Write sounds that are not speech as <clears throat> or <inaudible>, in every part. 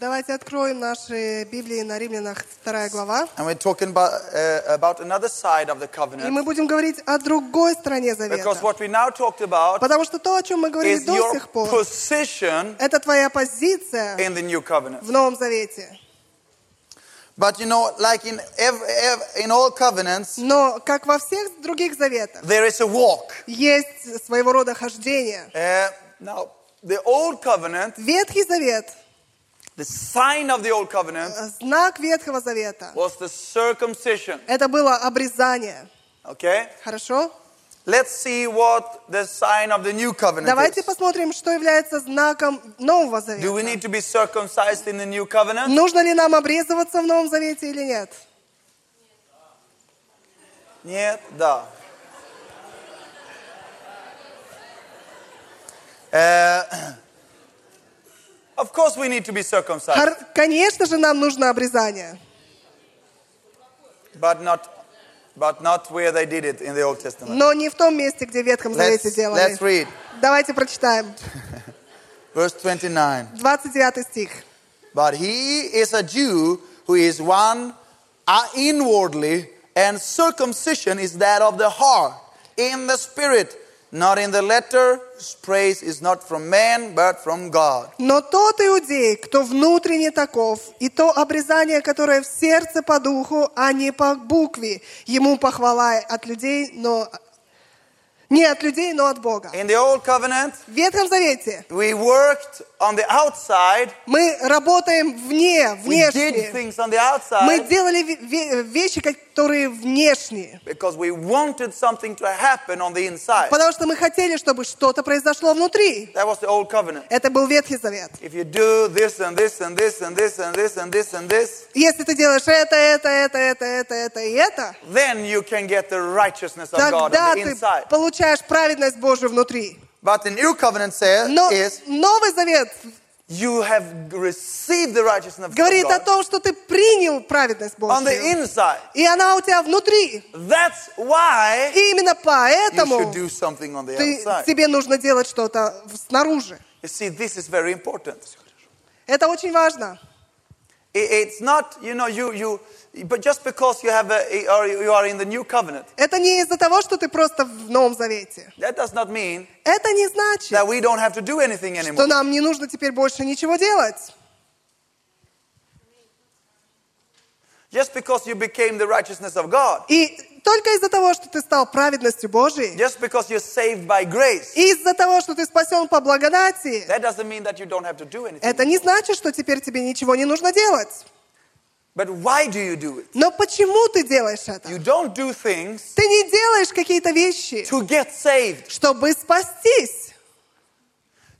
Давайте откроем наши Библии на Римлянах 2 глава. And we're talking about, uh, about another side of the И covenant. мы будем говорить о другой стороне Because завета. what we now talked about Потому что то, о чем мы говорили is до сих пор, position это твоя позиция in the new covenant. в Новом Завете. But you know, like in, ev- ev- in all covenants, Но, как во всех других заветах, there is a walk. есть своего рода хождение. Uh, now, the old covenant, Ветхий Завет, the sign of the old covenant знак Ветхого Завета, was the circumcision. это было обрезание. Okay? Хорошо? Let's see what the sign of the new covenant Давайте is. посмотрим, что является знаком Нового Do we Завета. need to be circumcised in the new covenant? Нужно ли нам обрезываться в Новом Завете или нет? Нет, да. Uh, <clears throat> of course we need to be circumcised, Хор- Конечно же, нам нужно обрезание. but not, but not where they did it in the Old Testament. Но не в том месте, где в Ветхом Завете Let's, делали. let's read Давайте прочитаем. <laughs> verse 29. 29 стих. But he is a Jew who is one uh, inwardly, and circumcision is that of the heart, in the spirit, not in the letter. Praise is not from man, but from God. Но тот иудей, кто внутренне таков, и то обрезание, которое в сердце по духу, а не по букве, ему похвала от людей, но не от людей, но от Бога. In the Old Covenant, В Ветхом Завете we worked on the outside, мы работаем вне, we did внешне. things on the Мы outside делали ве- ве- вещи, которые внешние. because we wanted something to happen on the inside. Потому что мы хотели, чтобы что-то произошло внутри. That was the Old Covenant. Это был Ветхий Завет. If you do this and this and this and this and this and this and this, Если ты делаешь это, это, это, это, это, это и это, then you can get the righteousness of God тогда on the ты inside. Получаешь праведность Божию внутри. But the new covenant says Но is Новый Завет you have received the righteousness of говорит о God том, что ты принял праведность on the Божью. inside. И она у тебя внутри. That's why И именно you поэтому should do something on the ты, outside. тебе нужно делать что-то снаружи. You see, this is very important. Это очень важно. It's not, you know, you, you, but just because you have a, or you are in the new covenant, Это не из-за того, что ты просто в Новом Завете. that does not mean Это не значит, that we don't have to do anything что anymore. нам не нужно теперь больше ничего делать. Just because you became the righteousness of God, И только из-за того, что ты стал праведностью Божией, just because you're saved by grace, из-за того, что ты спасен по благодати, that doesn't mean that you don't have to do anything. это не значит, что теперь тебе ничего не нужно делать. But why do you do it? Но почему ты делаешь это? You don't do things Ты не делаешь какие-то вещи, to get saved. чтобы спастись.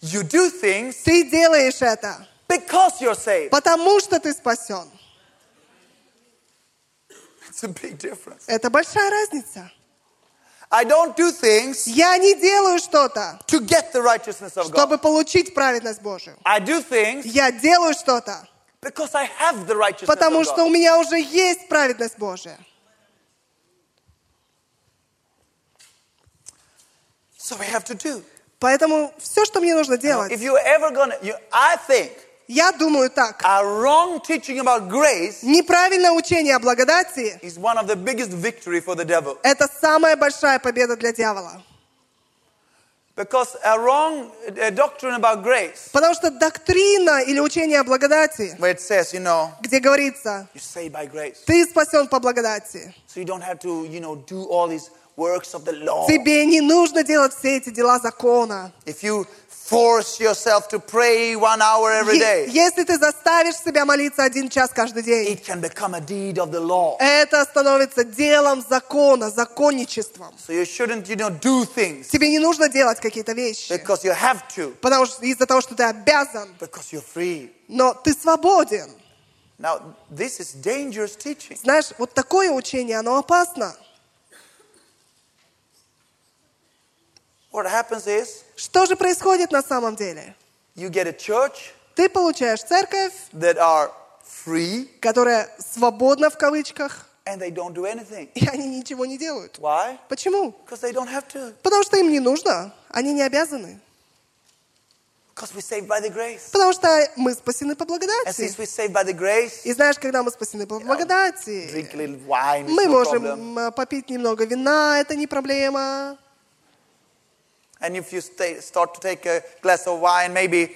You do things Ты делаешь это, because you're saved. потому что ты спасен. It's a big difference. Это большая разница. I don't do things Я не делаю что-то, to get the righteousness of God. чтобы получить праведность Божию. I do things Я делаю что-то, because I have the righteousness потому что у меня уже есть праведность Божия. So we have to do. Поэтому все, что мне нужно делать, If you're ever gonna, you, I think я думаю так. a wrong teaching about grace Неправильное учение о благодати is one of the biggest victory for the devil. – это самая большая победа для дьявола. Because a wrong uh, doctrine about grace, Потому что доктрина или учение о благодати, where it says, you know, где говорится, you're saved by grace, ты спасен по благодати, so you don't have to, you know, do all these works of the law. тебе не нужно делать все эти дела закона. If you force yourself to pray one hour every day, Если ты заставишь себя молиться один час каждый день, it can become a deed of the law. это становится делом закона, законничеством. So you shouldn't, you know, do things Тебе не нужно делать какие-то вещи, because you have to, потому что из-за того, что ты обязан, because you're free. но ты свободен. Now, this is dangerous teaching. Знаешь, вот такое учение, оно опасно. What happens is Что же происходит на самом деле? you get a church Ты получаешь церковь, that are free которая свободна в кавычках, and they don't do anything. и они ничего не делают. Why? Почему? Because they don't have to. Потому что им не нужно, они не обязаны. Because we're saved by the grace. Потому что мы спасены по And благодати. since we're saved by the grace, И знаешь, когда мы спасены по благодати, drink a little wine, it's мы no можем э, попить немного вина, это не проблема. And if you stay, start to take a glass of wine, maybe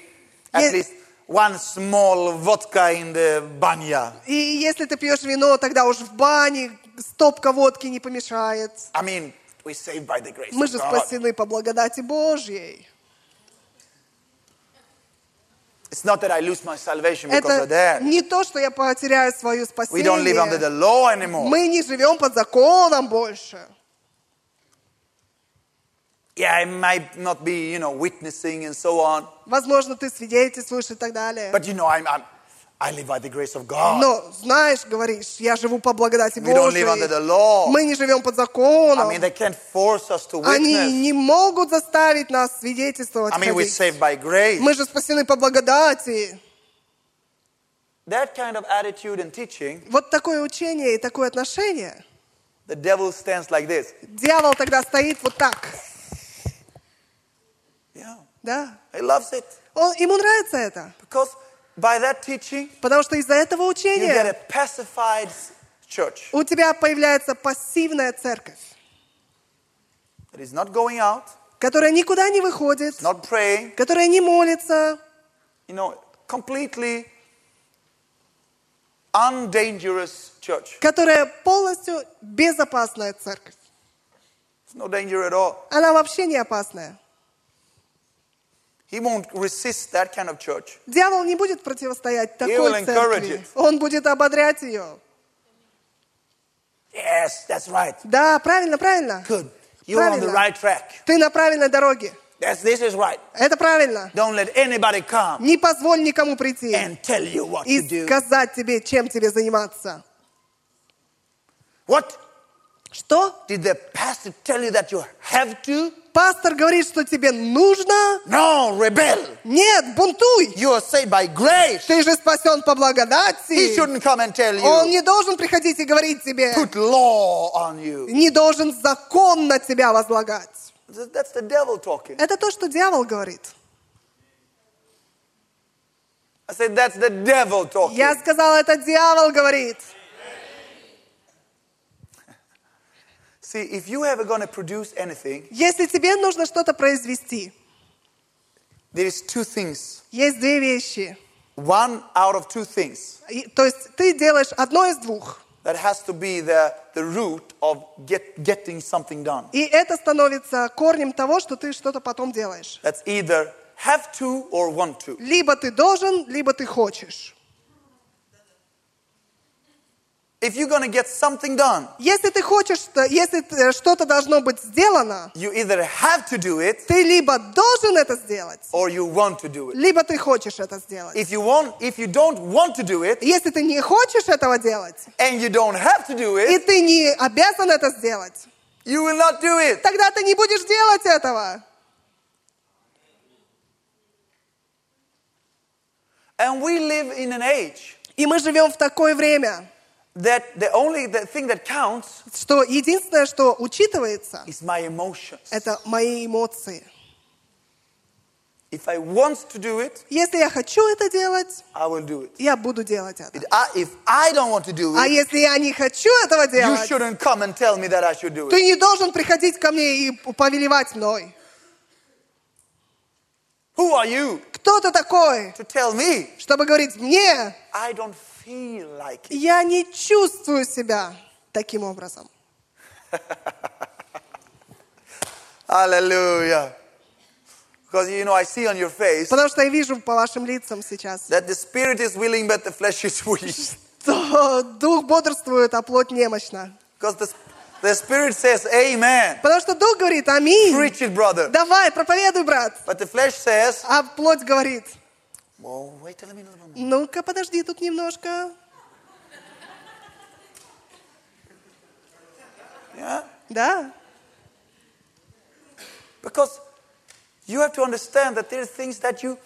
at Yes. least one small vodka in the banya. И если ты пьешь вино, тогда уж в бане стопка водки не помешает. I mean, we're saved by the grace Мы of же спасены по благодати Божьей. It's not that I lose my salvation because Это of that. не то, что я потеряю свое We don't live under спасение. the law anymore. Мы не живем под законом больше. Yeah, I might not be, you know, witnessing and so on. Возможно, ты свидетельствуешь и так далее. But you know, I'm, I'm, I live by the grace of God. Но, знаешь, говоришь, я живу по благодати We don't live under Божьей. the law. Мы не живем под I законом. mean, they can't force us to Они witness. не могут заставить нас свидетельствовать. I mean, we're saved by grace. Мы же спасены по благодати. That kind of attitude and teaching, Вот такое учение и такое отношение. the devil stands like this. Дьявол тогда стоит вот так. Yeah, Да? he loves it. Он, ему нравится это. Because by that teaching, Потому что из-за этого you get a учения pacified church у тебя появляется пассивная церковь, that is not going out, которая никуда не выходит, not praying, которая не молится, you know, completely undangerous church. которая полностью безопасная церковь. There's no danger at all. Она вообще не опасная. He won't resist that kind of church. Дьявол не будет противостоять такой церкви. it. Он будет ободрять ее. Yes, that's right. Да, правильно, правильно. Good. You're on the Правильно. right track. Ты на правильной дороге. Yes, this is right. Это правильно. Don't let anybody come Не позволь никому прийти and tell you what и to do. сказать тебе, чем тебе заниматься. What? Что? Did the pastor tell you that you have to? Пастор говорит, что тебе нужно? No, rebel. Нет, бунтуй. You are saved by grace. Ты же спасен по He благодати. shouldn't come and tell Он you, не должен приходить и говорить тебе, put law on you. не должен закон на тебя возлагать. That's the devil talking. Это то, что дьявол говорит. I said, that's the devil talking. Я сказала, это дьявол говорит. See, if you ever to produce anything, Если тебе нужно что-то произвести, there is two things. есть две вещи. One out of two things И- То есть ты делаешь одно из двух. that has to be the, the root of get, getting something done. И это становится корнем того, что ты что-то потом делаешь. That's either have to or want to. Либо ты должен, либо ты хочешь. If you're to get something done, Если ты хочешь, если т- что-то должно быть сделано, you either have to do it ты либо должен это сделать, or you want to do it. либо ты хочешь это сделать. If you want, if you don't want to do it Если ты не хочешь этого делать, and you don't have to do и it, ты не обязан это сделать, you will not do it. тогда ты не будешь делать этого. And we live in an age И мы живем в такое время, that the only the thing that counts что единственное, что учитывается, is my emotions. это мои эмоции. If I want to do it, Если я хочу это делать, I will do it. я буду делать это. If I, if I don't want to do А it, если я не хочу этого you делать, shouldn't come and tell me that I should do it. ты не должен приходить ко мне и повелевать мной. Who are you Кто ты такой, to tell me чтобы говорить мне, I don't it? Я не чувствую себя таким образом. <laughs> Because you know, Потому что я вижу по вашим лицам сейчас, что дух бодрствует, а плоть немощна. The spirit says, Amen. Потому что дух говорит, аминь, Preach it, brother. давай, проповедуй, брат. But the flesh says, А плоть говорит, ну-ка, подожди тут немножко. Yeah? Да, Because you have to understand that there are things that you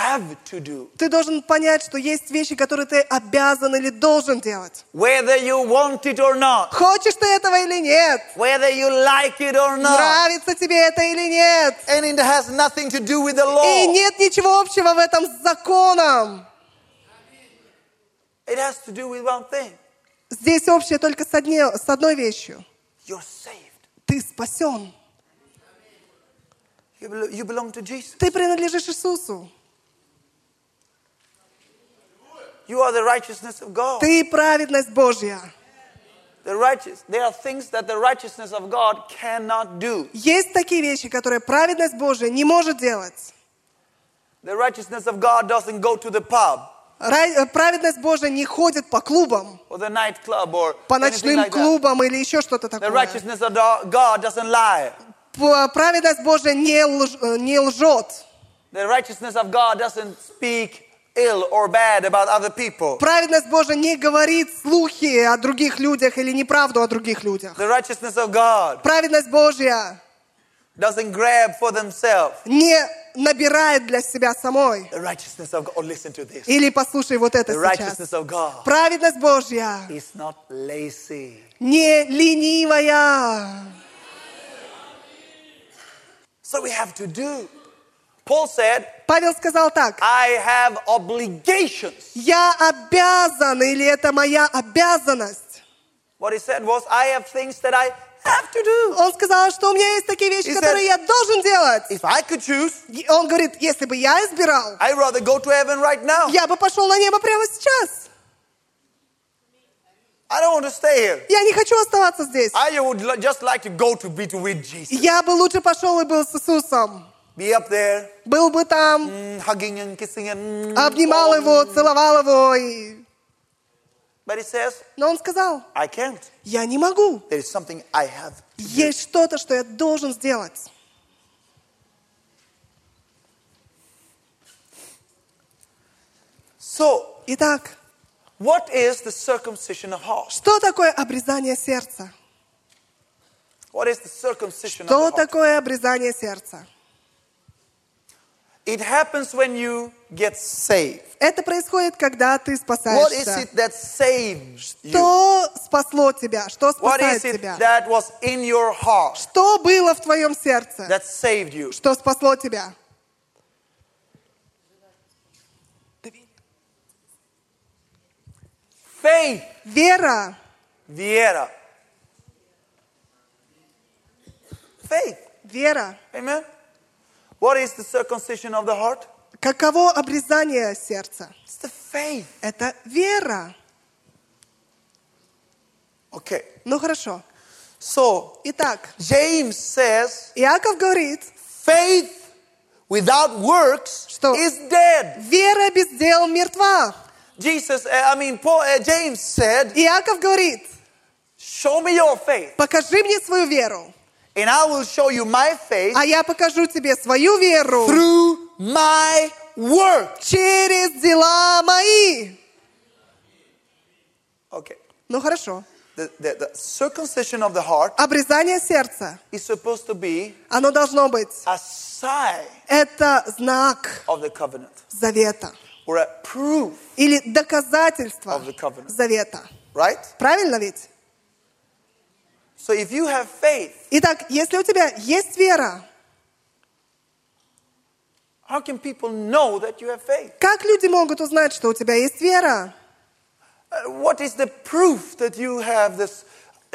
have to do. Ты должен понять, что есть вещи, которые ты обязан или должен делать. Whether you want it or not. Хочешь ты этого или нет? Whether you like it or not. Нравится тебе это или нет? And it has nothing to do with the И law. нет ничего общего в этом с законом. It has to do with one thing. Здесь общее только с, одне- с одной вещью. You're saved. Ты спасен. You belong to Jesus. Ты принадлежишь Иисусу. You are the righteousness of God. Ты праведность Божья. The righteous. There are things that the righteousness of God cannot do. Есть такие вещи, которые праведность Божья не может делать. The righteousness of God doesn't go to the pub Ра- э, Праведность Божья не ходит по клубам, по ночным like клубам или еще что-то The такое. righteousness of do- God doesn't lie. П- Праведность Божья не, лж- э, не лжет. The righteousness of God doesn't speak ill or bad about other people. Праведность Божья не говорит слухи о других людях или неправду о других людях. The righteousness of God Праведность Божья doesn't grab for themselves. не набирает для себя самой. The righteousness of God. Oh, listen to this. Или послушай вот это The сейчас. righteousness of God Праведность Божья is not lazy. не ленивая. So we have to do. Paul said, Павел сказал так. I have obligations. Я обязан, или это моя обязанность. What he said was, I have things that I have to do. Он сказал, что у меня есть такие вещи, He которые said- я должен делать. If I could choose, Он говорит, если бы я избирал, I'd rather go to heaven right now. я бы пошел на небо прямо сейчас. I don't want to stay here. Я не хочу оставаться здесь. I would li- just like to go to be to with Jesus. Я бы лучше пошел и был с Иисусом. Be up there, Был бы там, mm, hugging and kissing and. mm, обнимал oh, его, целовал его. и- But he says, Но он сказал, I can't. я не могу. There is something I have. Есть что-то, что я должен сделать. So, Итак, what is the circumcision of heart? что такое обрезание сердца? What is the circumcision of Что the heart? такое обрезание сердца? It happens when you get saved. Это происходит, когда ты What is спасаешься. it that saves you? Что спасло тебя? Что What спасает is it тебя? that was in your heart Что было в твоем сердце? that saved you? Что спасло тебя? Faith. Вера. Viera. Faith. Вера. Amen. What is the circumcision of the heart? Каково обрезание сердца? It's the faith. Это вера. Okay. Ну хорошо. So, Итак, James says Иаков говорит, faith without works Что? is dead. вера без дел мертва. Jesus, uh, I mean, Paul, uh, James said, Иаков говорит, show me your faith покажи мне свою веру, and I will show you my faith а я покажу тебе свою веру through my work. через дела мои. Okay. Ну хорошо. The, the, the circumcision of the heart Обрезание сердца, is supposed to be оно должно быть, a sign это знак of the covenant завета or a proof, или доказательство Of the covenant. завета. right? Правильно ведь? So if you have faith, Итак, если у тебя есть вера, how can people know that you have faith? как люди могут узнать, что у тебя есть вера? Uh, what is the proof that you have this,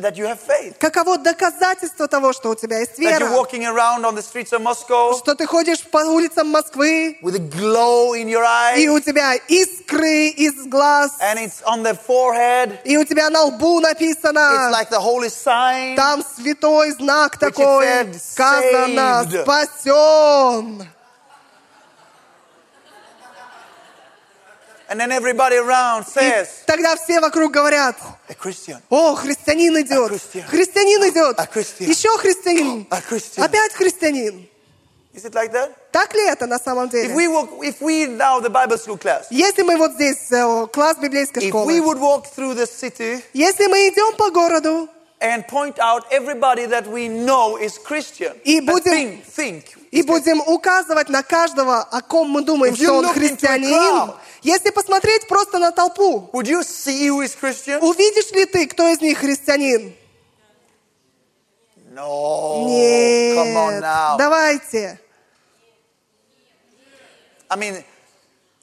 that you have faith? Каково доказательство того, что у тебя есть That you're вера? walking around on the streets of Moscow Что ты ходишь по улицам Москвы, with a glow in your и eye у тебя искры из глаз, and it's on the forehead. и у тебя на лбу It's написано, like the holy sign. там святой знак it такой, said, сказано, saved. спасен. And then everybody around И says, тогда все вокруг говорят, a Christian. о, христианин идет, Christian. христианин идет, A Christian. еще христианин, A Christian. опять христианин. Is it like that? Так ли это на самом If деле? we walk, if we now the Bible school class, Если мы вот здесь, э, класс библейской if we школы, would walk through the city если мы идем по городу and point out everybody that we know is Christian, И and будем- think, think и будем указывать на каждого, о ком мы думаем, что он христианин. Если посмотреть просто на толпу, увидишь ли ты, кто из них христианин? No. Come on Нет. now. Давайте. I mean,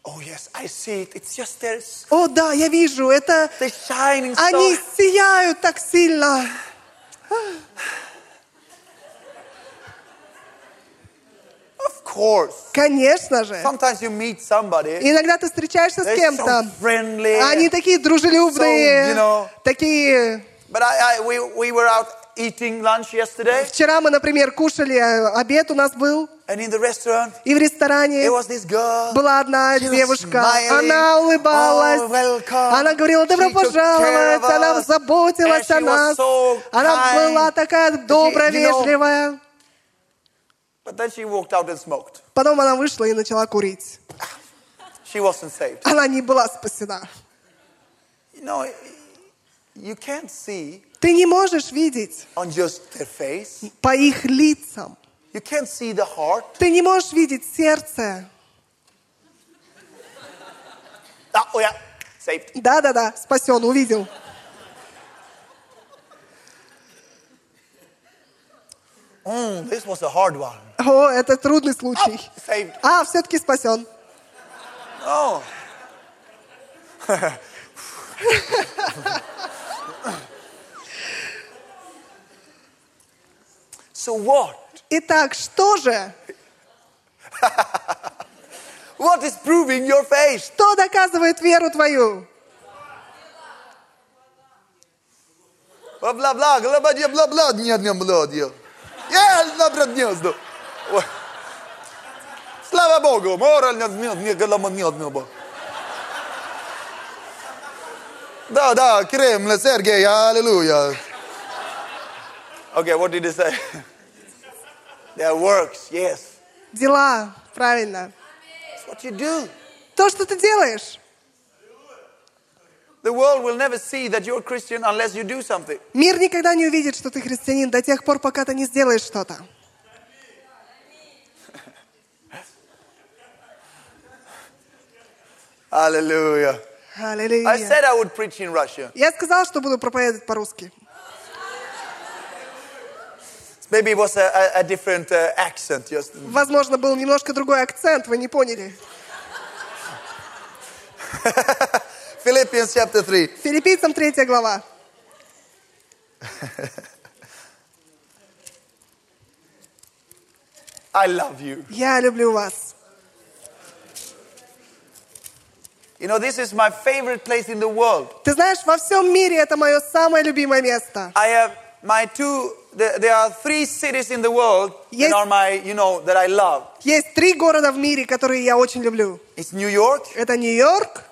oh yes, I see it. It's just there. О, да, я вижу, это shining они сияют так сильно. Of course. Конечно же. Sometimes you meet somebody. Иногда ты встречаешься с кем-то, они такие дружелюбные, такие... Вчера мы, например, кушали, э, обед у нас был, и в ресторане была одна девушка, она улыбалась, Oh, welcome. она говорила, добро пожаловать, она заботилась о нас, она была такая добрая, вежливая. But then she walked out and smoked. Потом она вышла и начала курить. She wasn't saved. Она не была спасена. You know, you can't see Ты не можешь видеть on just their face. по их лицам. You can't see the heart. Ты не можешь видеть сердце. Ah, oh yeah, saved. Да-да-да, спасен, увидел. Mm, this was a hard one. О, это трудный случай. Oh, saved. А, все-таки спасен. Oh. <laughs> so what? Итак, что же? <laughs> What is proving your faith? Что доказывает веру твою? Bla bla bla, нет, нет, bla, нет. Ой. Слава Богу, мораль нет, Бог. Да, да, Кремль, Сергей, аллилуйя. Okay, what did he say? There works, yes. Дела, правильно. That's what you do. То, что ты делаешь. The world will never see that you're a Christian unless you do something. Мир никогда не увидит, что ты христианин до тех пор, пока ты не сделаешь что-то. I Аллилуйя. said I would preach in Russian. Я сказала, что буду проповедовать по-русски. Maybe it was a, a different uh, accent. Just Возможно, был немножко другой акцент, вы не поняли. <laughs> Philippians chapter 3. Филиппийцам 3 глава. <laughs> I love you. Я люблю вас. You know, this is my favorite place in the world. Ты знаешь, во всем мире это мое самое любимое место. I have my two, there, are three cities in the world Yes. that are my, you know, that I love. Есть три города в мире, которые я очень люблю. It's New York, Это Нью-Йорк,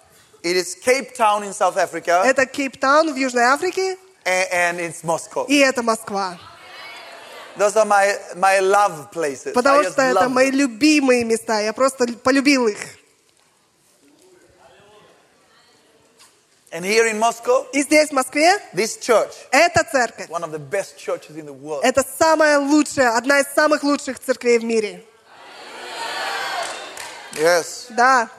it is Cape Town in South Africa, это Кейптаун в Южной Африке and, and it's Moscow. и это Москва. Those are my, my love places. Потому что это мои любимые места. Я просто полюбил их. And here in Moscow, И здесь, в Москве, this church, эта церковь. one of the best churches in the world. Это самая лучшая, одна из самых лучших церквей в мире. Yes. Да.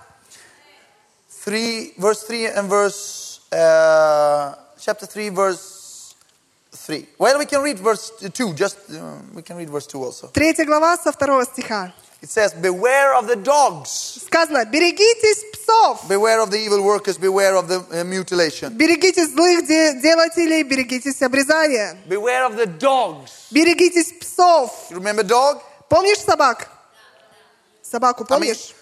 3, verse 3 and verse, uh, chapter 3, verse 3. Well, we can read verse 2, just, uh, we can read verse 2 also. Третья глава со второго стиха. It says, Beware of the dogs, Сказано, берегитесь псов, beware of the evil workers, beware of the uh, mutilation. берегитесь злых де- делателей, берегитесь обрезания, Beware of the dogs. берегитесь псов. You remember dog? Помнишь собак? Собаку помнишь?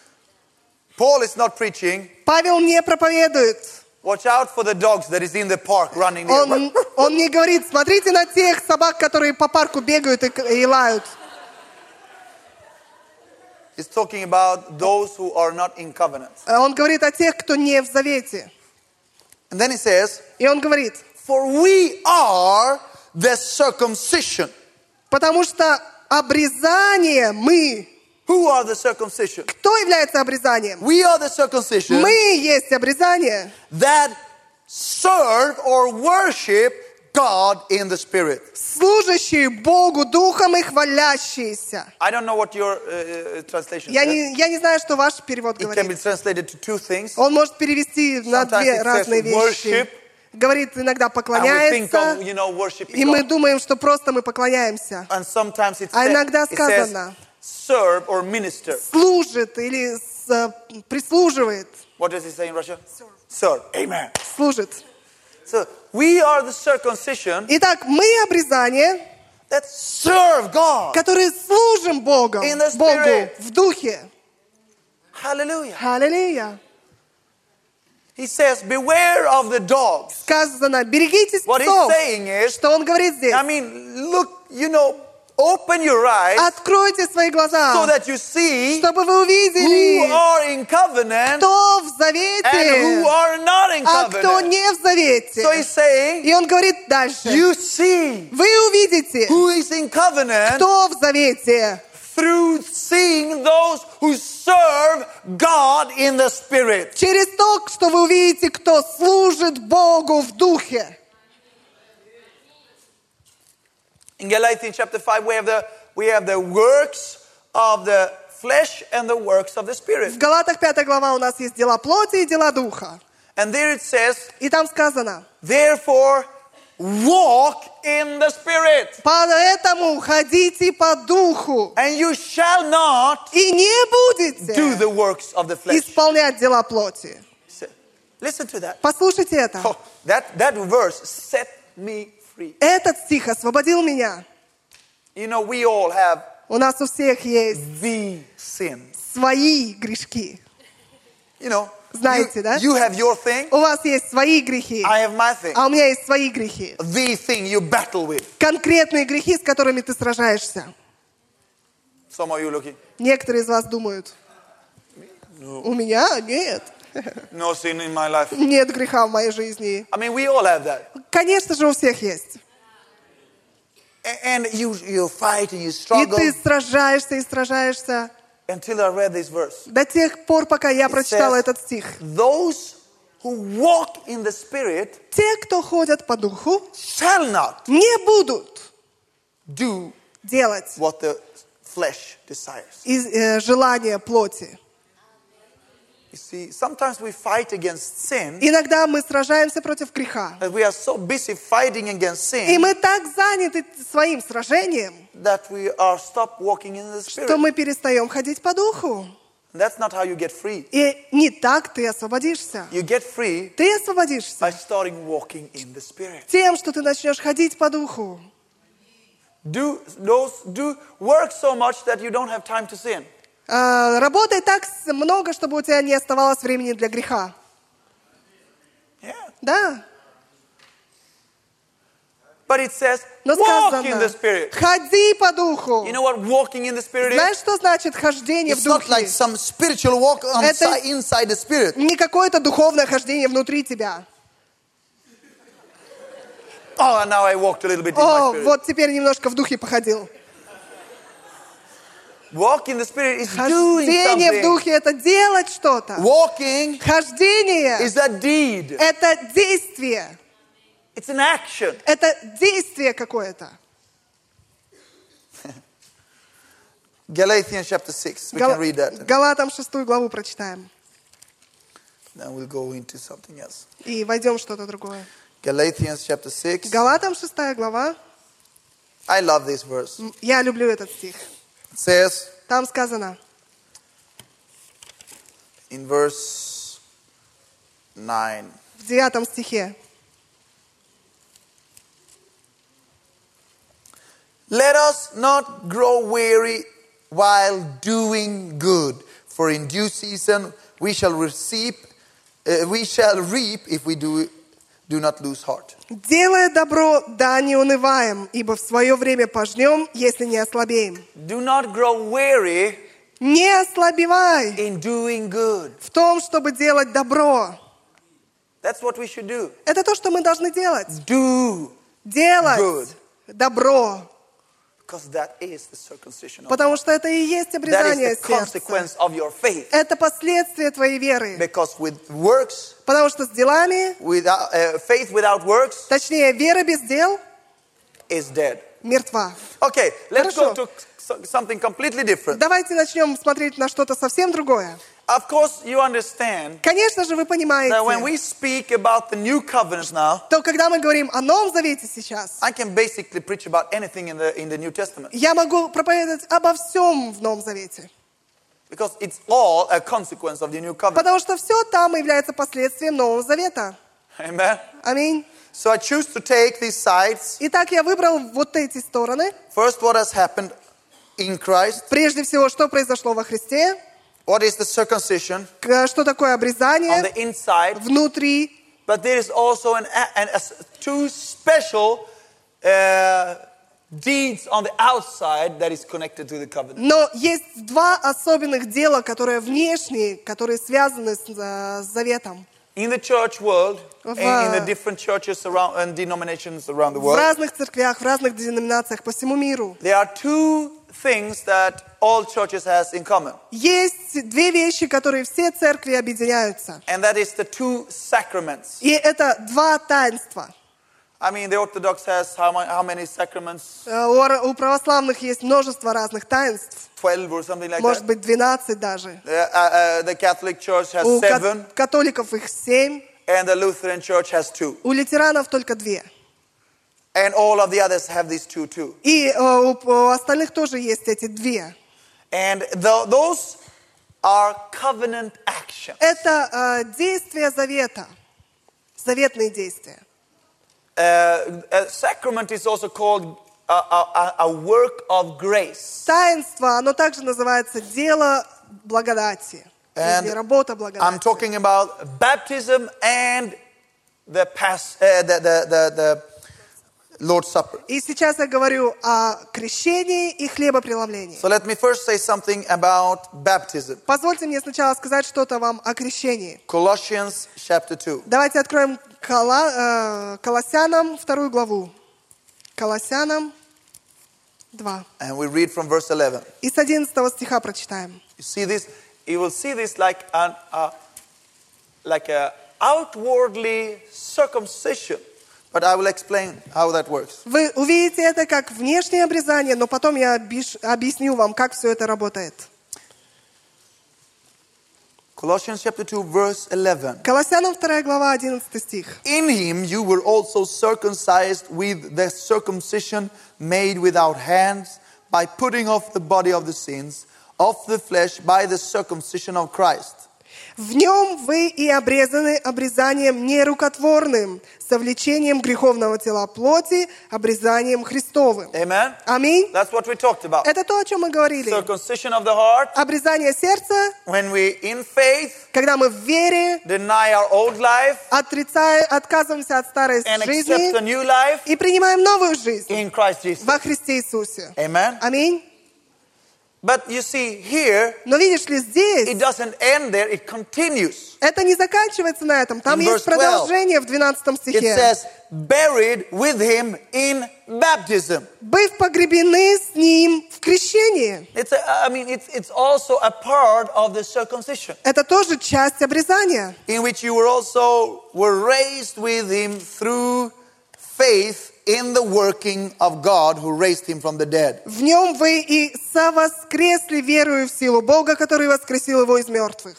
Paul is not preaching. Павел не проповедует. Watch out for the dogs that is in the park running. Он, он не говорит, смотрите на тех собак, которые по парку бегают и, и лают. He's talking about those who are not in covenant. А Он говорит о тех, кто не в завете. And then he says, И он говорит, For we are the circumcision. потому что обрезание мы. Who are the circumcision? Кто является обрезанием? We are the circumcision Мы есть обрезание, that serve or worship God in the Spirit. Служащие Богу духом и хвалящиеся. I don't know what your uh, uh, translation Я says. не, я не знаю, что ваш перевод It can be говорит. translated to two things. Он может перевести на Sometimes две says разные вещи. worship. Говорит, иногда поклоняется, of, you know, и мы думаем, что просто мы поклоняемся. А says, иногда says сказано. serve or minister. Служит или э, прислуживает. What does it say in Russia? Serve. Amen. Служит. So we are the circumcision Итак, мы обрезание, that serve God. которые служим Богу, In the Богу spirit. в духе. Hallelujah. Аллилуйя. He says, beware of the dogs. Сказано, берегитесь What he's псов. saying is, Что он говорит здесь? I mean, look, you know, open your eyes Откройте свои so глаза, that you see чтобы вы who увидели, are in covenant кто в and who завете, are not in а кто covenant. не в завете. So he's saying, И он говорит дальше. you see Вы увидите, who is in covenant кто в завете, through seeing those who serve God in the Spirit. через то, что вы увидите, кто служит Богу в духе. In Galatians chapter 5, we have the, we have the works of the flesh and the works of the В Spirit. Галатах 5 глава у нас есть дела плоти и дела духа. And there it says, И там сказано, therefore, walk in the Spirit, поэтому ходите по духу and you shall not и не do будете the works of the flesh. исполнять дела плоти. Listen to that. Послушайте это. Oh, that, that verse set me free. Этот стих освободил меня. You know, we all have У нас у всех есть the sin. свои грешки. You know, Знаете, you, да? you have your thing, У вас есть свои грехи, I have my thing. а у меня есть свои грехи. The thing you battle with. Конкретные грехи, с которыми ты сражаешься. Some of you looking, Некоторые из вас думают, у меня нет. No sin in my life. Нет греха в моей жизни. I mean, we all have that. Конечно же, у всех есть. And you, you fight and you И struggle ты сражаешься и сражаешься until I read this verse. до тех пор, пока я прочитала этот стих. Those who walk in the Spirit Те, кто ходят по духу, shall not не будут do делать what the flesh desires. из э, желания плоти. Иногда мы сражаемся против греха. and we are so busy fighting against И мы так заняты своим сражением, that we are stop walking in the что мы перестаем ходить по духу. That's not how you get free. И не так ты освободишься. You get free Ты by освободишься starting walking in the Spirit. тем, что ты начнешь ходить по духу. Do those do work so much that you don't have time to sin. А, Работай так много, чтобы у тебя не оставалось времени для греха. Yeah. Да. But it says Но walk in the Spirit. ходи по духу. You know what walking in the Spirit is? Знаешь, что значит хождение в It's not духе? like some spiritual walk on Это- si- inside the Spirit. Не какое-то духовное хождение внутри тебя. Oh, now I walked a little bit in my О, spirit. вот теперь немножко в духе походил. Walk in the Spirit is doing Хождение в духе – это делать что-то. Walking Хождение is a deed. – это действие. It's an action. Это действие какое-то. <laughs> Galatians chapter 6. We Гал- can read that. Галатам шестую главу прочитаем. Then we'll go into something else. И войдем в что-то другое. Galatians chapter 6. Галатам шестая глава. I love this verse. Я люблю этот стих. It says Там сказано, in verse 9. в девятом стихе. Let us not grow weary while doing good, for in due season we shall receive, uh, we shall reap if we do, do not lose heart. «Делая добро, да не унываем, ибо в свое время пожнем, если не ослабеем». Do not grow weary Не ослабевай in doing good. в том, чтобы делать добро. That's what we should do. Это то, что мы должны делать. Do Делать Good. добро. Потому что это и есть That обрезание is the сердца. consequence of your faith. Это последствия твоей веры. Because with works, Потому что с делами, without, uh, faith without works точнее, вера без дел is dead. мертва. Okay, let's Хорошо. go to so- something completely different. Давайте начнем смотреть на что-то совсем другое. Of course, you understand Конечно же, вы that when we понимаете, speak about the new covenant now, то когда мы говорим о Новом Завете сейчас, I can basically preach about anything in the in the New Testament я могу проповедовать обо всем в Новом Завете. because it's all a consequence of the new covenant. Потому что все там является последствием Нового Завета. Amen. Аминь. So I choose to take these sides. Итак, я выбрал вот эти стороны. First, what has happened in Christ. Прежде всего, что произошло во Христе, What is the circumcision что такое on обрезание the inside? внутри, But there is also an, an, a, two special uh, deeds on the outside that is connected to the covenant. но есть два особенных дела, которые внешние, которые связаны с, э, с заветом. In the church world, В- in the different churches around and denominations around the В world, разных церквях, в разных деноминациях по всему миру. there are two things that all churches has in common, Есть две вещи, которые все церкви объединяются. and that is the two sacraments. И это два таинства. I mean, the Orthodox has how, mu- how many sacraments? Э, У православных есть множество разных таинств, Twelve or something like может that. быть 12 даже. Uh, uh, uh, the Catholic Church has У seven, католиков их семь, and the Lutheran Church has two. у лютеранов только две. And all of the others have these two too. И э, у, у остальных тоже есть эти две. And tho- those are covenant actions. Это э, действия завета, заветные действия. Uh, a sacrament is also called a, a, a work of grace. Таинство, оно также называется дело благодати. And Или работа I'm благодати. talking about baptism and the, pass, uh, the, the, the, the Lord's Supper. И сейчас я говорю о крещении и хлебопреломлении. So let me first say something about baptism. Позвольте мне сначала сказать что-то вам о крещении. Colossians chapter 2. Давайте откроем Кола- э, Колоссянам вторую главу. Колоссянам 2. And we read from verse 11. И с 11 стиха прочитаем. You see this? You will see this like an uh, like a outwardly circumcision, but I will explain how that works. Вы увидите это как внешнее обрезание, но потом я обиш- объясню вам, как все это работает. Colossians chapter 2 verse 11. Колоссянам 2 глава, 11 стих. In him you were also circumcised with the circumcision made without hands by putting off the body of the sins of the flesh by the circumcision of Christ. В нем вы и обрезаны обрезанием нерукотворным, совлечением греховного тела плоти, обрезанием Христовым. Аминь. Это то, о чем мы говорили. Heart Обрезание сердца, when we in faith когда мы в вере life отрицаем, отказываемся от старой жизни life и принимаем новую жизнь во Христе Иисусе. Аминь. But you see, here, Но видишь ли, it здесь doesn't end there, it continues. это не заканчивается на этом. Там In есть verse 12, продолжение в 12 It стихе. says, buried with him in baptism. Быв погребены с ним в крещении. It's a, I mean, it's, it's also a part of the circumcision, Это тоже часть обрезания. in which you were also were raised with him through faith in the working of God who raised him from the dead. В нем вы и совоскресли верою в силу Бога, который воскресил его из мертвых.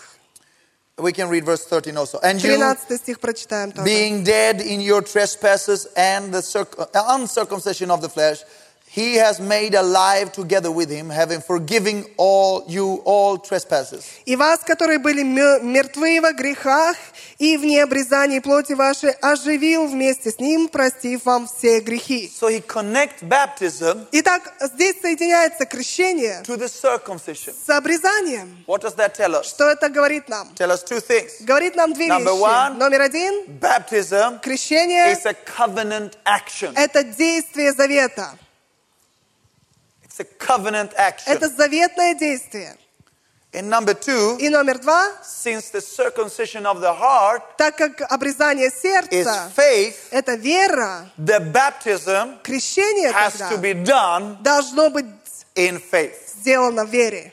We can read verse 13 also. And you, 13 стих прочитаем тоже. being dead in your trespasses and the circ- uh, uncircumcision of the flesh, he has made alive together with him, having forgiven all you all trespasses. И вас, которые были мё- мертвы во грехах и в необрезании плоти вашей, оживил вместе с ним, простив вам все грехи. So he connects baptism Итак, здесь соединяется крещение to the circumcision. с обрезанием. What does that tell us? Что это говорит нам? Tell us two things. Говорит нам две Number one. вещи. Номер один, Baptism крещение is a covenant action. – это действие завета. It's a covenant action. Это заветное действие. And number two, И номер два, since the circumcision of the heart так как обрезание is сердца faith, – это вера, the baptism крещение has тогда to be done должно быть in faith. сделано в вере.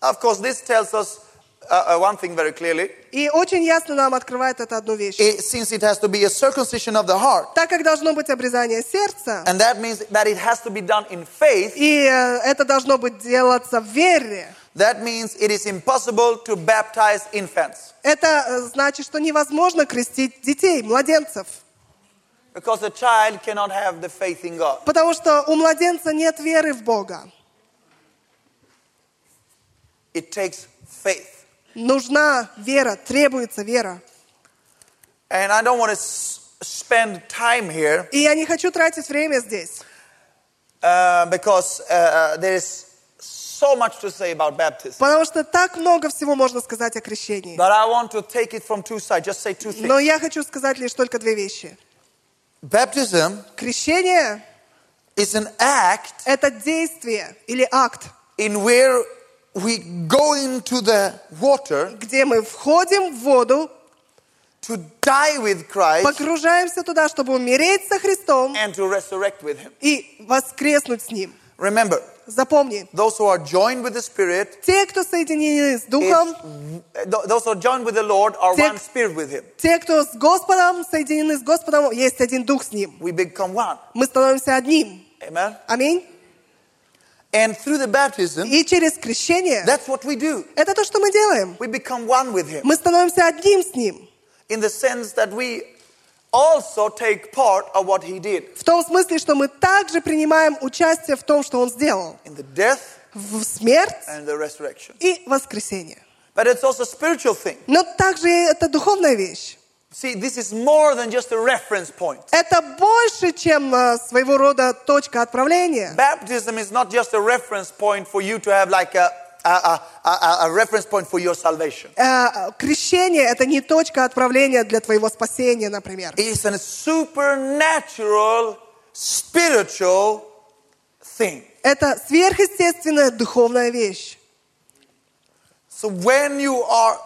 Of course, this tells us uh, uh, one thing very clearly. И очень ясно нам открывает это одну вещь. It- since it has to be a circumcision of the heart, Так как должно быть обрезание сердца, and that means that it has to be done in faith, и э, это должно быть делаться в вере, that means it is impossible to baptize infants. это э, значит, что невозможно крестить детей, младенцев. Because a child cannot have the faith in God. Потому что у младенца нет веры в Бога. It takes faith. Нужна вера, требуется вера. And I don't want to spend time here И я не хочу тратить время здесь, uh, because uh, uh, there is so much to say about baptism. потому что так много всего можно сказать о крещении. But I want to take it from two sides, just say two things. Но я хочу сказать лишь только две вещи. Baptism Крещение is an act – это действие или акт, in where we go into the water где мы входим в воду, to die with Christ погружаемся туда, чтобы умереть со Христом and to resurrect with Him. и воскреснуть с Ним. Remember, Запомни, those who are joined with the Spirit, те, кто соединены с Духом, th- those who are joined with the Lord are Те- one spirit with Him. те, кто с Господом, соединены с Господом, есть один Дух с Ним. We become one. Мы становимся одним. Amen. Аминь. And through the baptism, И через крещение that's what we do. это то, что мы делаем. We become one with Him Мы становимся одним с Ним. in the sense that we also take part of what He did В том смысле, что мы также принимаем участие в том, что Он сделал. in the death В смерть and the resurrection. и воскресение. But it's also a spiritual thing. Но также и это духовная вещь. See, this is more than just a reference point. Это больше, чем э, своего рода точка отправления. Baptism is not just a reference point for you to have like a, a, a, a, a reference point for your salvation. Э, Крещение – это не точка отправления для твоего спасения, например. It is a supernatural, spiritual thing. Это сверхъестественная духовная вещь. So when you are t-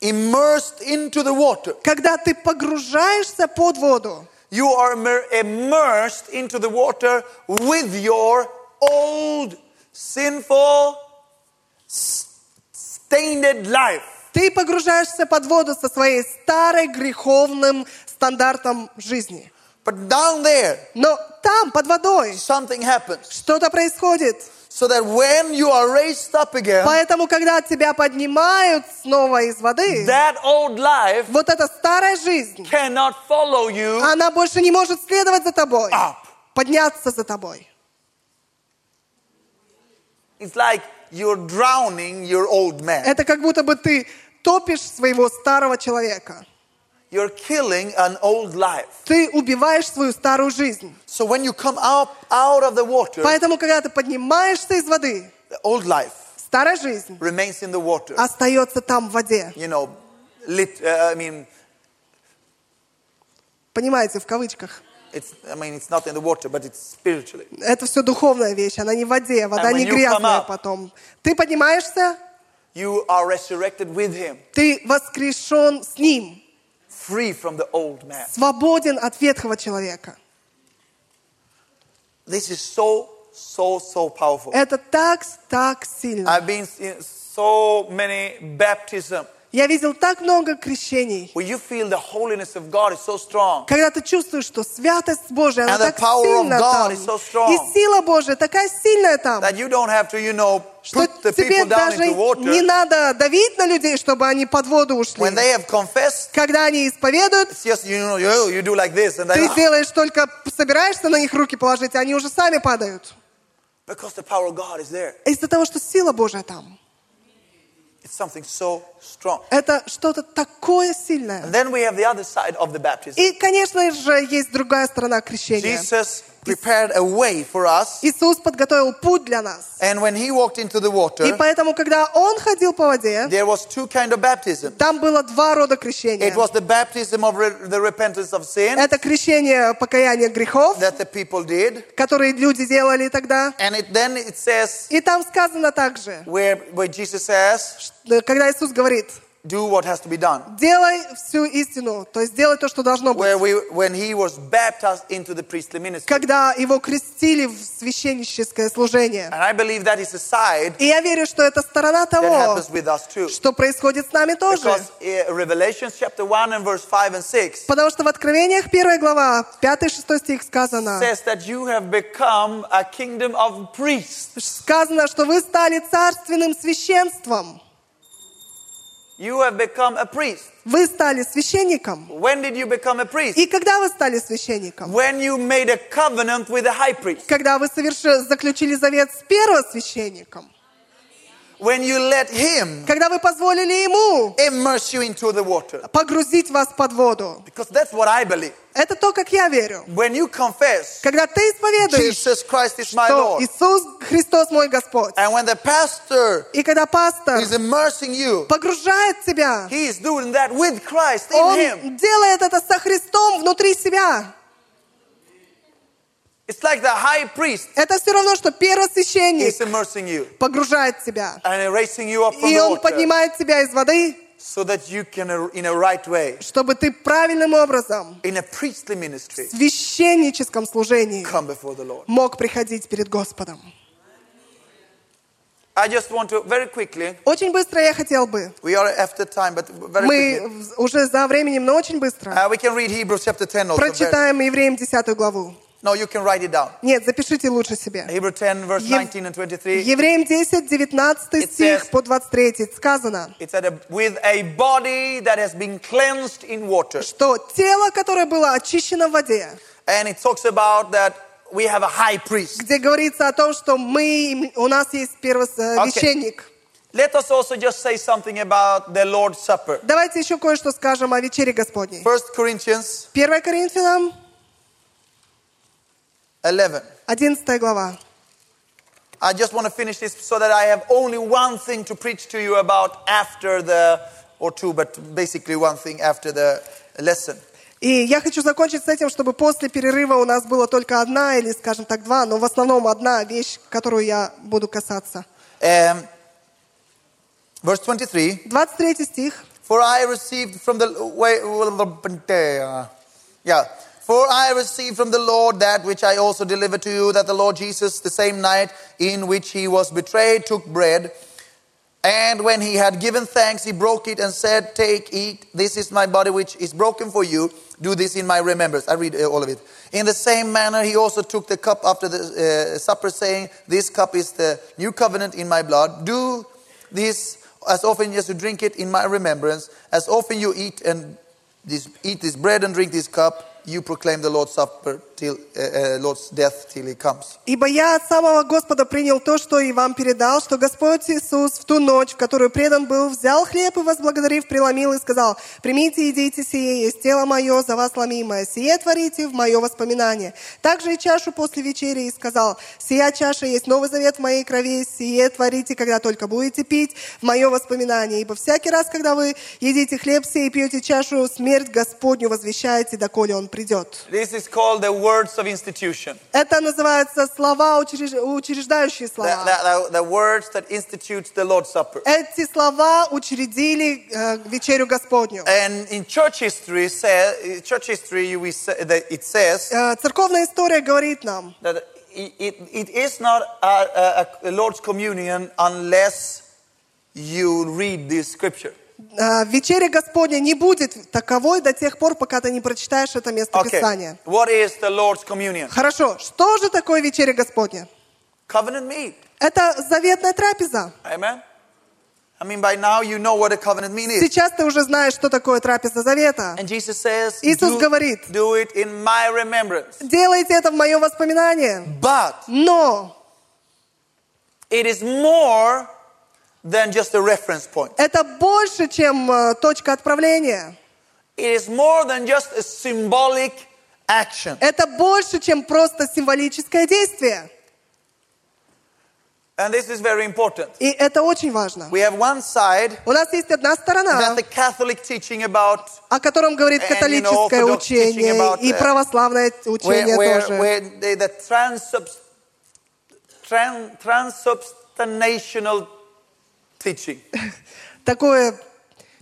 immersed into the water, Когда ты погружаешься под воду, you are immer- immersed into the water with your old, sinful, s- stained life. ты погружаешься под воду со своей старой греховным стандартом жизни. But down there, Но там, под водой, something happens. что-то происходит. So that when you are raised up again, Поэтому, когда тебя поднимают снова из воды, that old life вот эта старая жизнь, cannot follow you она больше не может следовать за тобой, up. подняться за тобой. It's like you're drowning your old man. Это как будто бы ты топишь своего старого человека. You're killing an old life. Ты убиваешь свою старую жизнь. So when you come up out of the water, Поэтому, когда ты поднимаешься из воды, the old life старая жизнь remains in the water. остается там в воде. You know, lit, uh, I mean, Понимаете, в кавычках. it's, I mean, it's not in the water, but it's spiritually. Это все духовная вещь, она не в воде, вода And не грязная up- потом. Ты поднимаешься, You are resurrected with him, ты воскрешен с ним, free from the old man. свободен от ветхого человека. This is so, so, so powerful. Это так, так сильно. I've been in so many baptism Я видел так много крещений, когда ты чувствуешь, что святость Божья, она так сильна там. И сила Божья такая сильная там, что тебе даже не надо давить на людей, чтобы они под воду ушли. When they have confessed, Когда они исповедуют, ты делаешь только, собираешься на них руки положить, они уже сами падают. Из-за того, что сила Божья там. So. Это что-то такое сильное. And then we have the other side of the baptism. И, конечно же, есть другая сторона крещения. Jesus prepared a way for us. Иисус подготовил путь для нас. And when he walked into the И water, поэтому, когда Он ходил по воде, there was two kind of baptism. там было два рода крещения. It was the baptism of re- the repentance of sin Это крещение покаяния грехов, that the people did. которые люди делали тогда. And it, then it says, И там сказано также, where, where Jesus says, что- когда Иисус говорит, do what has to be done. делай всю истину, то есть делай то, что должно Where быть. we, when he was baptized into the priestly ministry. Когда его крестили в священническое служение. And I believe that is a side И я верю, что это сторона того, что происходит с нами тоже. Because uh, Revelation chapter 1 and verse 5 and 6 Потому что в Откровениях 1 глава, 5-6 стих сказано, says that you have become a kingdom of priests. сказано, что вы стали царственным священством. You have become a priest. Вы стали священником. When did you become a priest? И когда вы стали священником? When you made a covenant with the high priest. Когда вы соверши- заключили завет с первосвященником. When you let him Когда вы позволили ему immerse you into the water. погрузить вас под воду. Because that's what I believe. Это то, как я верю. When you confess Когда ты исповедуешь, Jesus Christ is my что Lord, Иисус Христос мой Господь. and when the pastor И когда пастор is immersing you, погружает тебя, he is doing that with Christ in он him. делает это со Христом внутри себя. It's like the high priest Это все равно, что первосвященник is immersing you погружает тебя. and raising you up from И the он water поднимает тебя из воды, so that you can, uh, in a right way, чтобы ты правильным образом in a priestly ministry, в священническом служении come before the Lord. мог приходить перед Господом. I just want to very quickly, Очень быстро я хотел бы. we are after time, but very Мы quickly. уже за временем, но очень быстро. Uh, we can read Hebrews chapter 10 also. Прочитаем Евреям 10 главу. No, you can write it down. Нет, запишите лучше себе. Hebrews 10, verse Ев- 19 and 23. Евреям 10, 19 It стих по 23 сказано, It said, uh, with a body that has been cleansed in water. что тело, которое было очищено в воде, And it talks about that we have a high priest. где говорится о том, что мы, у нас есть первосвященник. Let us also just say something about the Lord's Supper. Давайте еще кое-что скажем о вечере Господней. 1 Corinthians 1 Коринфянам, 11. 11 глава. I just want to finish this so that I have only one thing to preach to you about after the, or two, but basically one thing after the lesson. И я хочу закончить с этим, чтобы после перерыва у нас было только одна или, скажем так, два, но в основном одна вещь, которую я буду касаться. Um, verse 23. 23 стих. For I received from the wait, uh, yeah. For I received from the Lord that which I also delivered to you, that the Lord Jesus, the same night in which he was betrayed, took bread. And when he had given thanks, he broke it and said, Take, eat, this is my body which is broken for you. Do this in my remembrance. I read uh, all of it. In the same manner, he also took the cup after the uh, supper, saying, This cup is the new covenant in my blood. Do this as often as you drink it in my remembrance. As often you eat and this, eat this bread and drink this cup, you proclaim the Lord's supper till uh, uh, Lord's death till he comes. «Ибо я от самого Господа принял то, что и вам передал, что Господь Иисус в ту ночь, в которую предан был, взял хлеб и, возблагодарив, преломил и сказал, «Примите, едите сие, есть тело мое, за вас ломимое, сие творите в мое воспоминание». Также и чашу после вечери и сказал, «Сия чаша есть новый завет в моей крови, сие творите, когда только будете пить в мое воспоминание. Ибо всякий раз, когда вы едите хлеб сей и пьете чашу, смерть Господню возвещаете, доколе Он придет». This is called the words of institution. Это называется слова, учреж- учреждающие The, слова. the, the, the words that institutes the Lord's Supper. Эти слова учредили э, вечерю Господню. And in church history, say, in church history we say, that it says Э, Церковная история говорит нам, that it, it, it is not a, a, a Lord's communion unless you read this scripture. Э, вечеря Господня не будет таковой до тех пор, пока ты не прочитаешь это место Okay. Писания. What is the Lord's communion? Хорошо, что же такое вечеря Господня? Covenant meat. Это заветная трапеза. Amen. I mean, by now you know what a covenant meat is. Сейчас ты уже знаешь, что такое трапеза завета. And Jesus says, Иисус do, говорит, do it in my remembrance. делайте это в мое воспоминание. But Но it is more than just a reference point. это больше, чем э, точка отправления. It is more than just a symbolic action. Это больше, чем просто символическое действие. And this is very important. И это очень важно. We have one side У нас есть одна сторона, that the Catholic teaching about о котором говорит And, you know, католическое Orthodox teaching учение about, и uh, православное where, учение where, тоже. where the, the transubs, tran, transubstantiational teaching. <laughs> Такое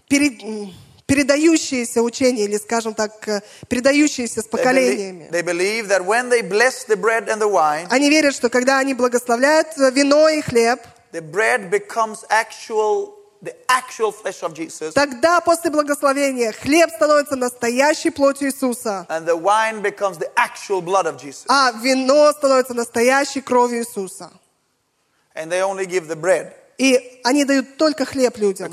пере- м, передающееся учение, или, скажем так, э, передающееся с поколениями. they believe they the wine, Они верят, что когда они благословляют э, вино и хлеб, the bread becomes actual, the actual flesh of Jesus, тогда после благословения хлеб становится настоящей плотью Иисуса, and the wine becomes the actual blood of Jesus. а вино становится настоящей кровью Иисуса. And they only give the bread И они дают только хлеб людям.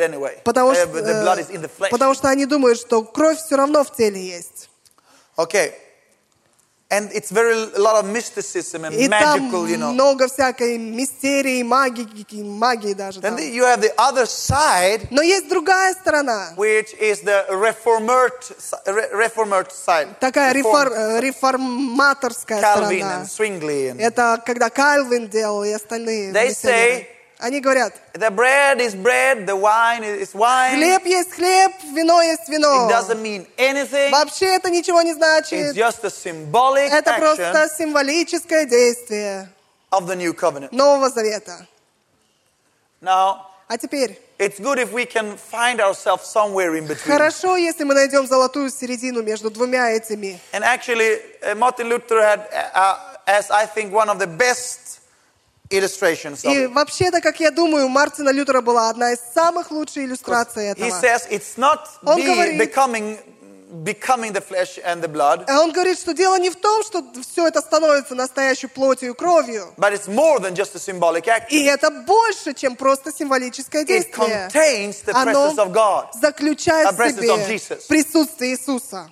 anyway. Потому что, э, потому что они думают, что кровь все равно в теле есть. Okay. And it's very a lot of mysticism and И там magical, you know. много всякой мистерии, магии, магии даже. Then там. the- you have the other side, Но есть другая сторона. which is the reformed, re- reformed side. Такая рефор- Reformed э, реформаторская Calvin сторона. and Zwingli. And Это когда Кальвин делал и остальные They миссионеры. say- Они говорят, the bread is bread, the wine is wine. хлеб есть хлеб, вино есть вино. It doesn't mean anything. Вообще это ничего не It's значит. just a symbolic Это action просто символическое действие of the new covenant. Нового Завета. Now, А теперь, it's good if we can find ourselves somewhere in between. хорошо, если мы найдем золотую середину между двумя этими. And actually, uh, Martin Luther had, uh, as I think, one of the best illustrations of И it. вообще-то, как я думаю, у Мартина Лютера была одна из самых лучших иллюстраций He этого. says it's not Он говорит- becoming, becoming the flesh and the blood, Он говорит, что дело не в том, что все это становится настоящей плотью и кровью. but it's more than just a symbolic act. И это больше, чем просто символическое It действие. contains the presence of God. заключает The в себе Jesus. присутствие Иисуса.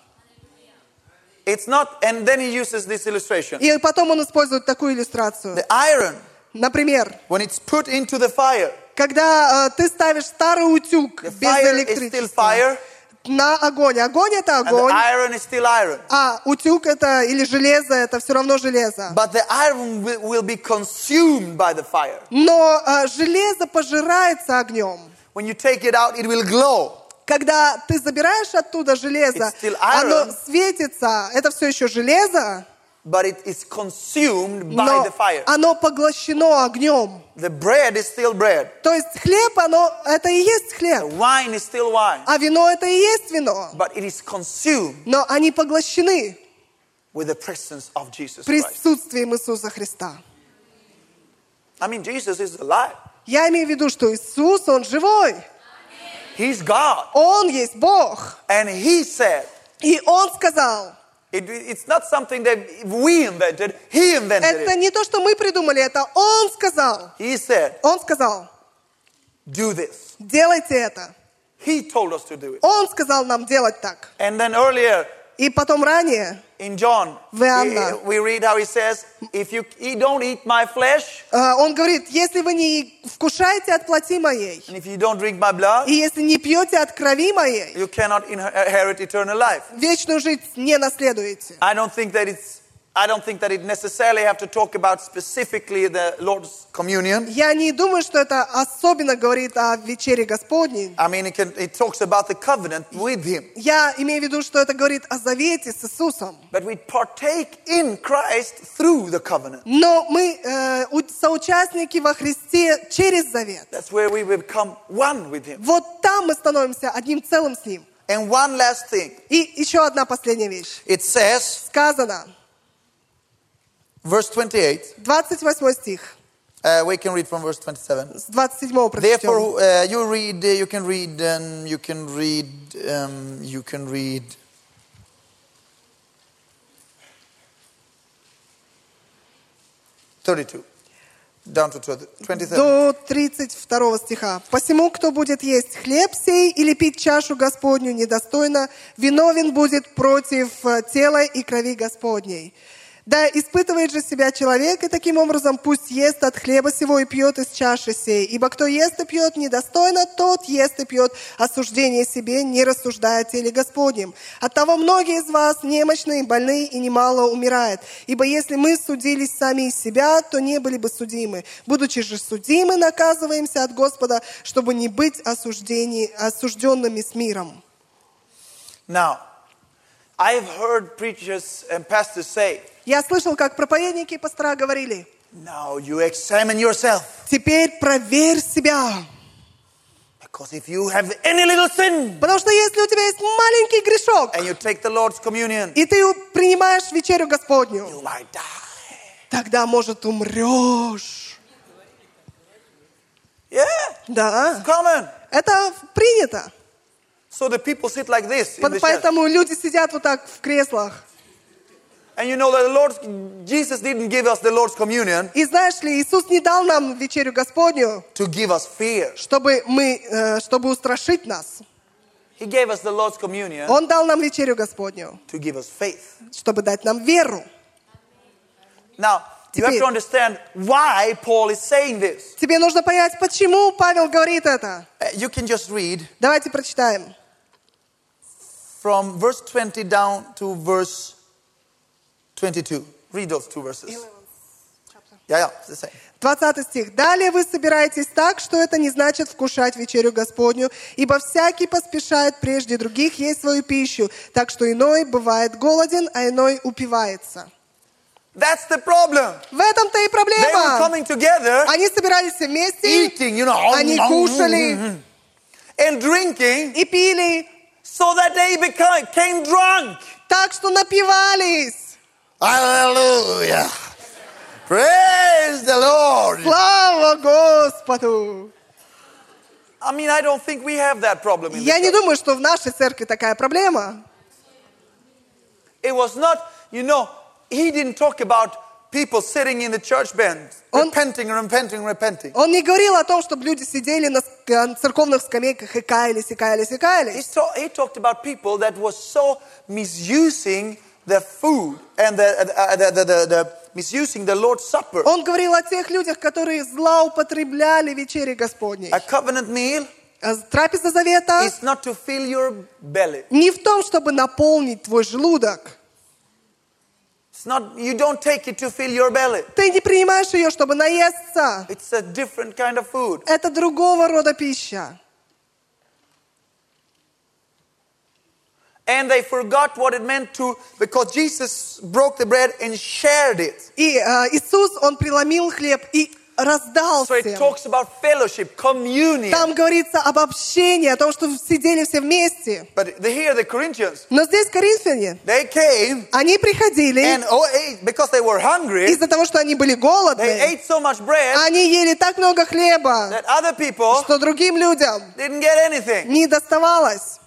It's not, and then he uses this illustration. И потом он использует такую иллюстрацию. The iron, Например, when it's put into the fire, когда э, ты ставишь старый утюг the без fire is still электричества fire, на огонь. Огонь это огонь, iron is still iron. а утюг это или железо это все равно железо. But the iron will, will be consumed by the fire. Но э, железо пожирается огнем. When you take it out, it will glow. Когда ты забираешь оттуда железо, оно светится, это все еще железо, but it is consumed by но the fire. оно поглощено огнем. The bread is still bread. То есть хлеб, оно, это и есть The хлеб, wine is still wine. а вино это и есть вино. But it is consumed Но они поглощены with the presence of Jesus Christ. присутствием Иисуса Христа. I mean, Jesus is alive. Я имею в виду, что Иисус, Он живой. He's God. Он есть Бог. And He said, И Он сказал, it, it's not something that we invented, He invented это it. не то, что мы придумали, это Он сказал. He said, Он сказал, do this. делайте это. He told us to do it. Он сказал нам делать так. And then earlier И потом ранее in John, В Иоанна. we read how He says, if you eat- don't eat my flesh, э, Он говорит, если вы не вкушаете от плоти моей, and if you don't drink my blood, и если не пьете от крови моей, you cannot inherit eternal life. вечную жизнь не наследуете. I don't think that it's I don't think that it necessarily have to talk about specifically the Lord's communion. Я не думаю, что это особенно говорит о вечере Господней. I mean, it, can, it talks about the covenant with Him. Я имею в виду, что это говорит о завете с Иисусом. But we partake in Christ through the covenant. Но мы э, соучастники во Христе через завет. That's where we become one with Him. Вот там мы становимся одним целым с Ним. And one last thing И еще одна последняя вещь. it says, Сказано, verse 28, 28 стих, uh, we can read from verse 27. с 27 прочтем. Therefore, uh, you read, you can read, um, you can read, um, you can read. Thirty-two, down to 27. До 32 стиха. «Посему, кто будет есть хлеб сей или пить чашу Господню недостойно, виновен будет против э, тела и крови Господней. Да испытывает же себя человек, и таким образом пусть ест от хлеба сего и пьет из чаши сей. Ибо кто ест и пьет недостойно, тот ест и пьет осуждение себе, не рассуждая о теле Господнем. Оттого многие из вас немощные, больные и немало умирает. Ибо если мы судились сами из себя, то не были бы судимы. Будучи же судимы, наказываемся от Господа, чтобы не быть осужденными с миром. Now, I've heard preachers and pastors say, Я слышал, как проповедники и пастора говорили, now you examine yourself. теперь проверь себя. Because if you have any little sin Потому что если у тебя есть маленький грешок, and you take the Lord's communion, и ты принимаешь вечерю Господню, you might die. тогда, может, умрешь. Yeah, Да, common. это принято. So the people sit like this in the. Поэтому люди сидят вот так в креслах. And you know that the Lord, Jesus didn't give us the Lord's communion И знаешь ли, Иисус не дал нам вечерю Господню, to give us fear. чтобы, мы, э, чтобы устрашить нас. He gave us the Lord's communion Он дал нам вечерю Господню, to give us faith. чтобы дать нам веру. Now, you have Теперь- to understand why Paul is saying this. Тебе нужно понять, почему Павел говорит это. Uh, You can just read Давайте прочитаем. from verse 20 down to verse 22. Read those two verses. Yeah, yeah, it's the same. 20 стих. «Далее вы собираетесь так, что это не значит вкушать вечерю Господню, ибо всякий поспешает прежде других есть свою пищу, так что иной бывает голоден, а иной упивается». That's the problem. В этом-то и They were проблема. coming together, Они собирались вместе, eating, you know, они кушали and drinking, и пили so that they became, became drunk. так, что напивались. Hallelujah. Praise the Lord. Слава Господу! I mean, I don't think we have that problem in the Я не church. думаю, что в нашей церкви такая проблема. It was not, you know, he didn't talk about people sitting in the church bench, Он- repenting, repenting, repenting. Он не говорил о том, чтобы люди сидели на ск- на церковных скамейках и каялись, и каялись, и He, каялись. saw, he talked about people that was so misusing the food and the, uh, the, the, the, the misusing the Lord's Supper. Он говорил о тех людях, которые злоупотребляли вечери Господней. A covenant meal А Трапеза завета is not to fill your belly. не в том, чтобы наполнить твой желудок. It's not, you don't take it to fill your belly. Ты не принимаешь ее, чтобы наесться. It's a different kind of food. Это другого рода пища. And they forgot what it meant to, because Jesus broke the bread and shared it. И э, Иисус, Он преломил хлеб и раздал So it всем. talks about fellowship, communion. Там говорится об общении, о том, что сидели все вместе. But the, here the Corinthians, Но здесь коринфяне, they came они приходили and oh, ate because they were hungry. из-за того, что они были They голодны. ate so much bread Они ели так много хлеба, that other people что другим людям didn't get anything. не доставалось.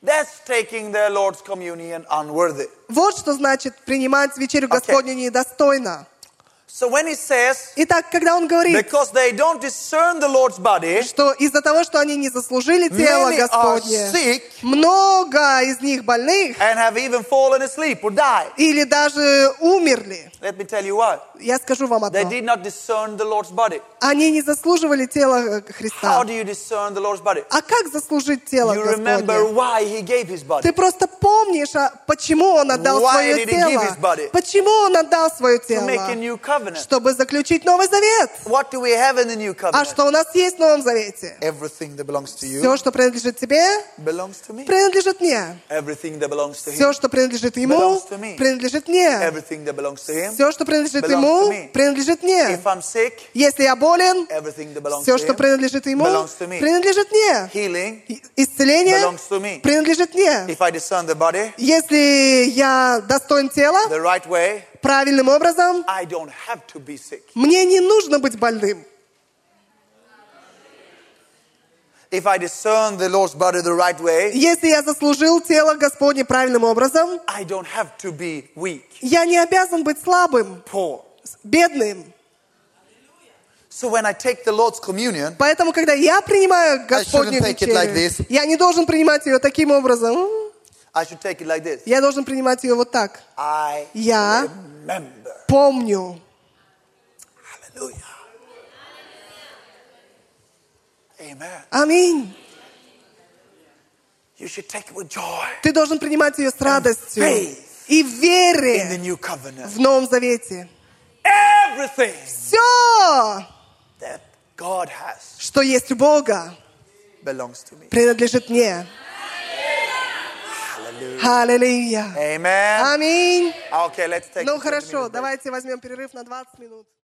That's taking the Lord's communion unworthy. Вот что значит принимать вечерю Господню недостойно. So when he says, Итак, когда он говорит, because they don't discern the Lord's body, что из-за того, что они не заслужили тело many are Господне, sick много из них больных and have even fallen asleep or died. или даже умерли. Let me tell you what. Я скажу вам They одно. did not discern the Lord's body. Они не заслуживали тела э, How Христа. do you discern the Lord's body? А как заслужить тело You remember Господне? why he gave his body. Ты просто помнишь, а почему Он отдал Why свое did he give тело? his body? Почему Он отдал свое To make a тело? new covenant. Чтобы заключить Новый Завет. What do we have in the new А covenant? что у нас есть в Новом Завете? Everything that belongs to you Все, что принадлежит тебе, belongs to me. принадлежит мне. Everything that belongs to Все, him, что принадлежит ему, принадлежит мне. everything that belongs to him. Все, что принадлежит ему, принадлежит мне. If I'm sick, Если я болен, everything that belongs все, что принадлежит ему, принадлежит мне. Healing Исцеление belongs to me. принадлежит мне. If I discern the body Если я достоин тела the right way, правильным образом, мне не нужно быть больным. If I discern the Lord's body the right way, Если я заслужил тело Господне правильным образом, I don't have to be weak, я не обязан быть слабым, poor. бедным. So when I take the Lord's communion, Поэтому, когда я принимаю Господню like вечерю, this. я не должен принимать ее таким образом. I should take it like this. Я должен принимать ее вот так. I Я remember. помню. Аминь. Ты должен принимать ее с радостью и в in the вере new covenant. в Новом Завете. Everything Все, that God has что есть у Бога, belongs to me. принадлежит мне. Аллилуйя. Аминь. Ну a 20 хорошо, давайте возьмем перерыв на 20 минут.